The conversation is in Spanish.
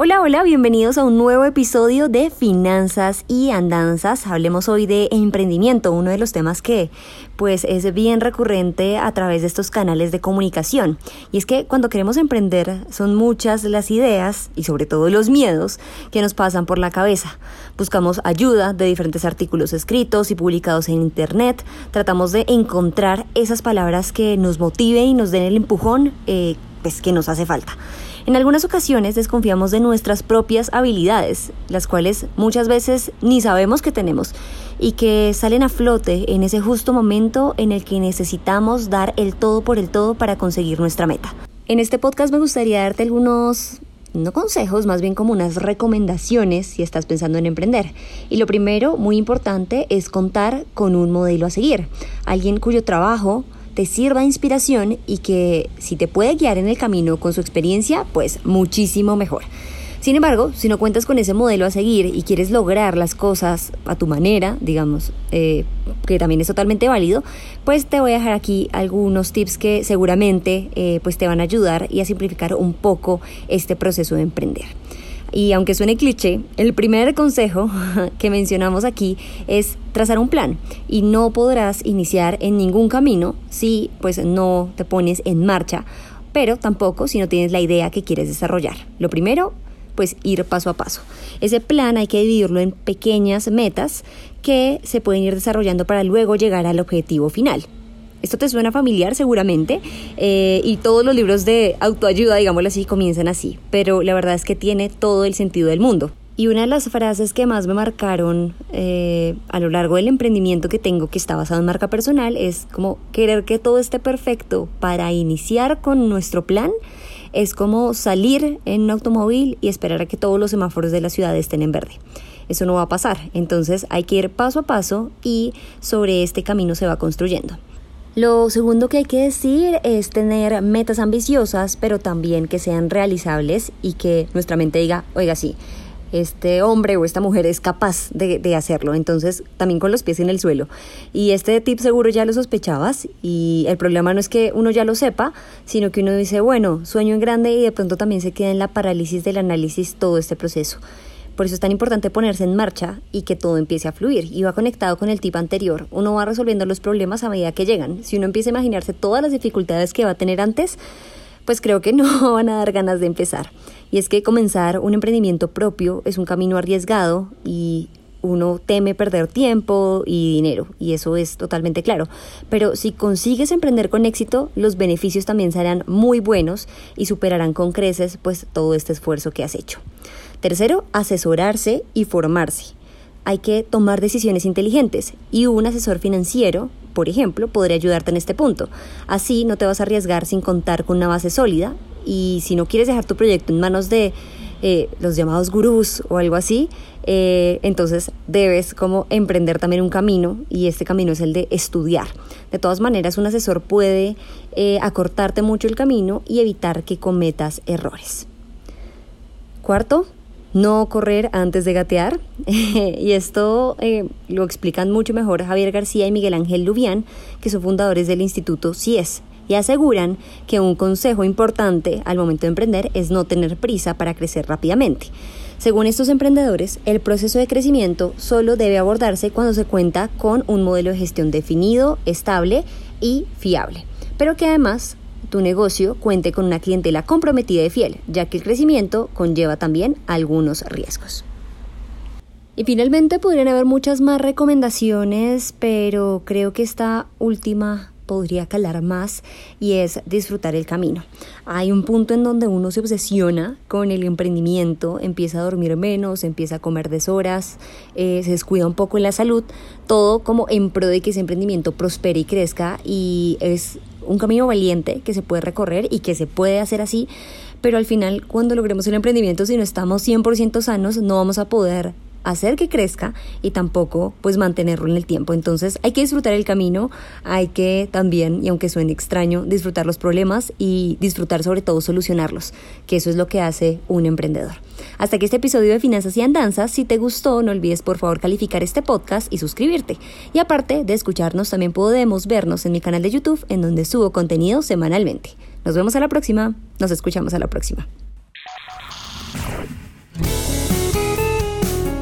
Hola, hola, bienvenidos a un nuevo episodio de Finanzas y Andanzas. Hablemos hoy de emprendimiento, uno de los temas que pues es bien recurrente a través de estos canales de comunicación. Y es que cuando queremos emprender son muchas las ideas y sobre todo los miedos que nos pasan por la cabeza. Buscamos ayuda de diferentes artículos escritos y publicados en internet. Tratamos de encontrar esas palabras que nos motiven y nos den el empujón eh, pues, que nos hace falta. En algunas ocasiones desconfiamos de nuestras propias habilidades, las cuales muchas veces ni sabemos que tenemos y que salen a flote en ese justo momento en el que necesitamos dar el todo por el todo para conseguir nuestra meta. En este podcast me gustaría darte algunos no consejos, más bien como unas recomendaciones si estás pensando en emprender. Y lo primero, muy importante, es contar con un modelo a seguir, alguien cuyo trabajo te sirva de inspiración y que si te puede guiar en el camino con su experiencia, pues muchísimo mejor. Sin embargo, si no cuentas con ese modelo a seguir y quieres lograr las cosas a tu manera, digamos, eh, que también es totalmente válido, pues te voy a dejar aquí algunos tips que seguramente eh, pues te van a ayudar y a simplificar un poco este proceso de emprender. Y aunque suene cliché, el primer consejo que mencionamos aquí es trazar un plan y no podrás iniciar en ningún camino si pues no te pones en marcha, pero tampoco si no tienes la idea que quieres desarrollar. Lo primero, pues ir paso a paso. Ese plan hay que dividirlo en pequeñas metas que se pueden ir desarrollando para luego llegar al objetivo final. Esto te suena familiar seguramente eh, y todos los libros de autoayuda, digámoslo así, comienzan así, pero la verdad es que tiene todo el sentido del mundo. Y una de las frases que más me marcaron eh, a lo largo del emprendimiento que tengo, que está basado en marca personal, es como querer que todo esté perfecto para iniciar con nuestro plan. Es como salir en un automóvil y esperar a que todos los semáforos de la ciudad estén en verde. Eso no va a pasar. Entonces hay que ir paso a paso y sobre este camino se va construyendo. Lo segundo que hay que decir es tener metas ambiciosas, pero también que sean realizables y que nuestra mente diga, oiga, sí, este hombre o esta mujer es capaz de, de, hacerlo, entonces también con los pies en el suelo. Y este tip seguro ya lo sospechabas y el problema no es que uno ya lo sepa, sino que uno dice, bueno, sueño en grande y de pronto también se queda en la parálisis del análisis todo este proceso. Por eso es tan importante ponerse en marcha y que todo empiece a fluir. Y va conectado con el tip anterior. Uno va resolviendo los problemas a medida que llegan. Si uno empieza a imaginarse todas las dificultades que va a tener antes, pues creo que no van a dar ganas de empezar. Y es que comenzar un emprendimiento propio es un camino arriesgado y uno teme perder tiempo y dinero, y eso es totalmente claro. Pero si consigues emprender con éxito, los beneficios también serán muy buenos y superarán con creces pues todo este esfuerzo que has hecho. Tercero, asesorarse y formarse. Hay que tomar decisiones inteligentes y un asesor financiero, por ejemplo, podría ayudarte en este punto. Así no te vas a arriesgar sin contar con una base sólida y si no quieres dejar tu proyecto en manos de eh, los llamados gurús o algo así, eh, entonces debes como emprender también un camino y este camino es el de estudiar. De todas maneras, un asesor puede eh, acortarte mucho el camino y evitar que cometas errores. Cuarto, no correr antes de gatear. y esto eh, lo explican mucho mejor Javier García y Miguel Ángel Lubián, que son fundadores del Instituto CIES, y aseguran que un consejo importante al momento de emprender es no tener prisa para crecer rápidamente. Según estos emprendedores, el proceso de crecimiento solo debe abordarse cuando se cuenta con un modelo de gestión definido, estable y fiable, pero que además tu negocio cuente con una clientela comprometida y fiel, ya que el crecimiento conlleva también algunos riesgos. Y finalmente podrían haber muchas más recomendaciones, pero creo que esta última podría calar más y es disfrutar el camino. Hay un punto en donde uno se obsesiona con el emprendimiento, empieza a dormir menos, empieza a comer deshoras, eh, se descuida un poco en la salud, todo como en pro de que ese emprendimiento prospere y crezca y es un camino valiente que se puede recorrer y que se puede hacer así, pero al final cuando logremos el emprendimiento, si no estamos 100% sanos, no vamos a poder hacer que crezca y tampoco pues mantenerlo en el tiempo. Entonces hay que disfrutar el camino, hay que también, y aunque suene extraño, disfrutar los problemas y disfrutar sobre todo solucionarlos, que eso es lo que hace un emprendedor. Hasta aquí este episodio de Finanzas y Andanzas. Si te gustó, no olvides por favor calificar este podcast y suscribirte. Y aparte de escucharnos, también podemos vernos en mi canal de YouTube, en donde subo contenido semanalmente. Nos vemos a la próxima. Nos escuchamos a la próxima.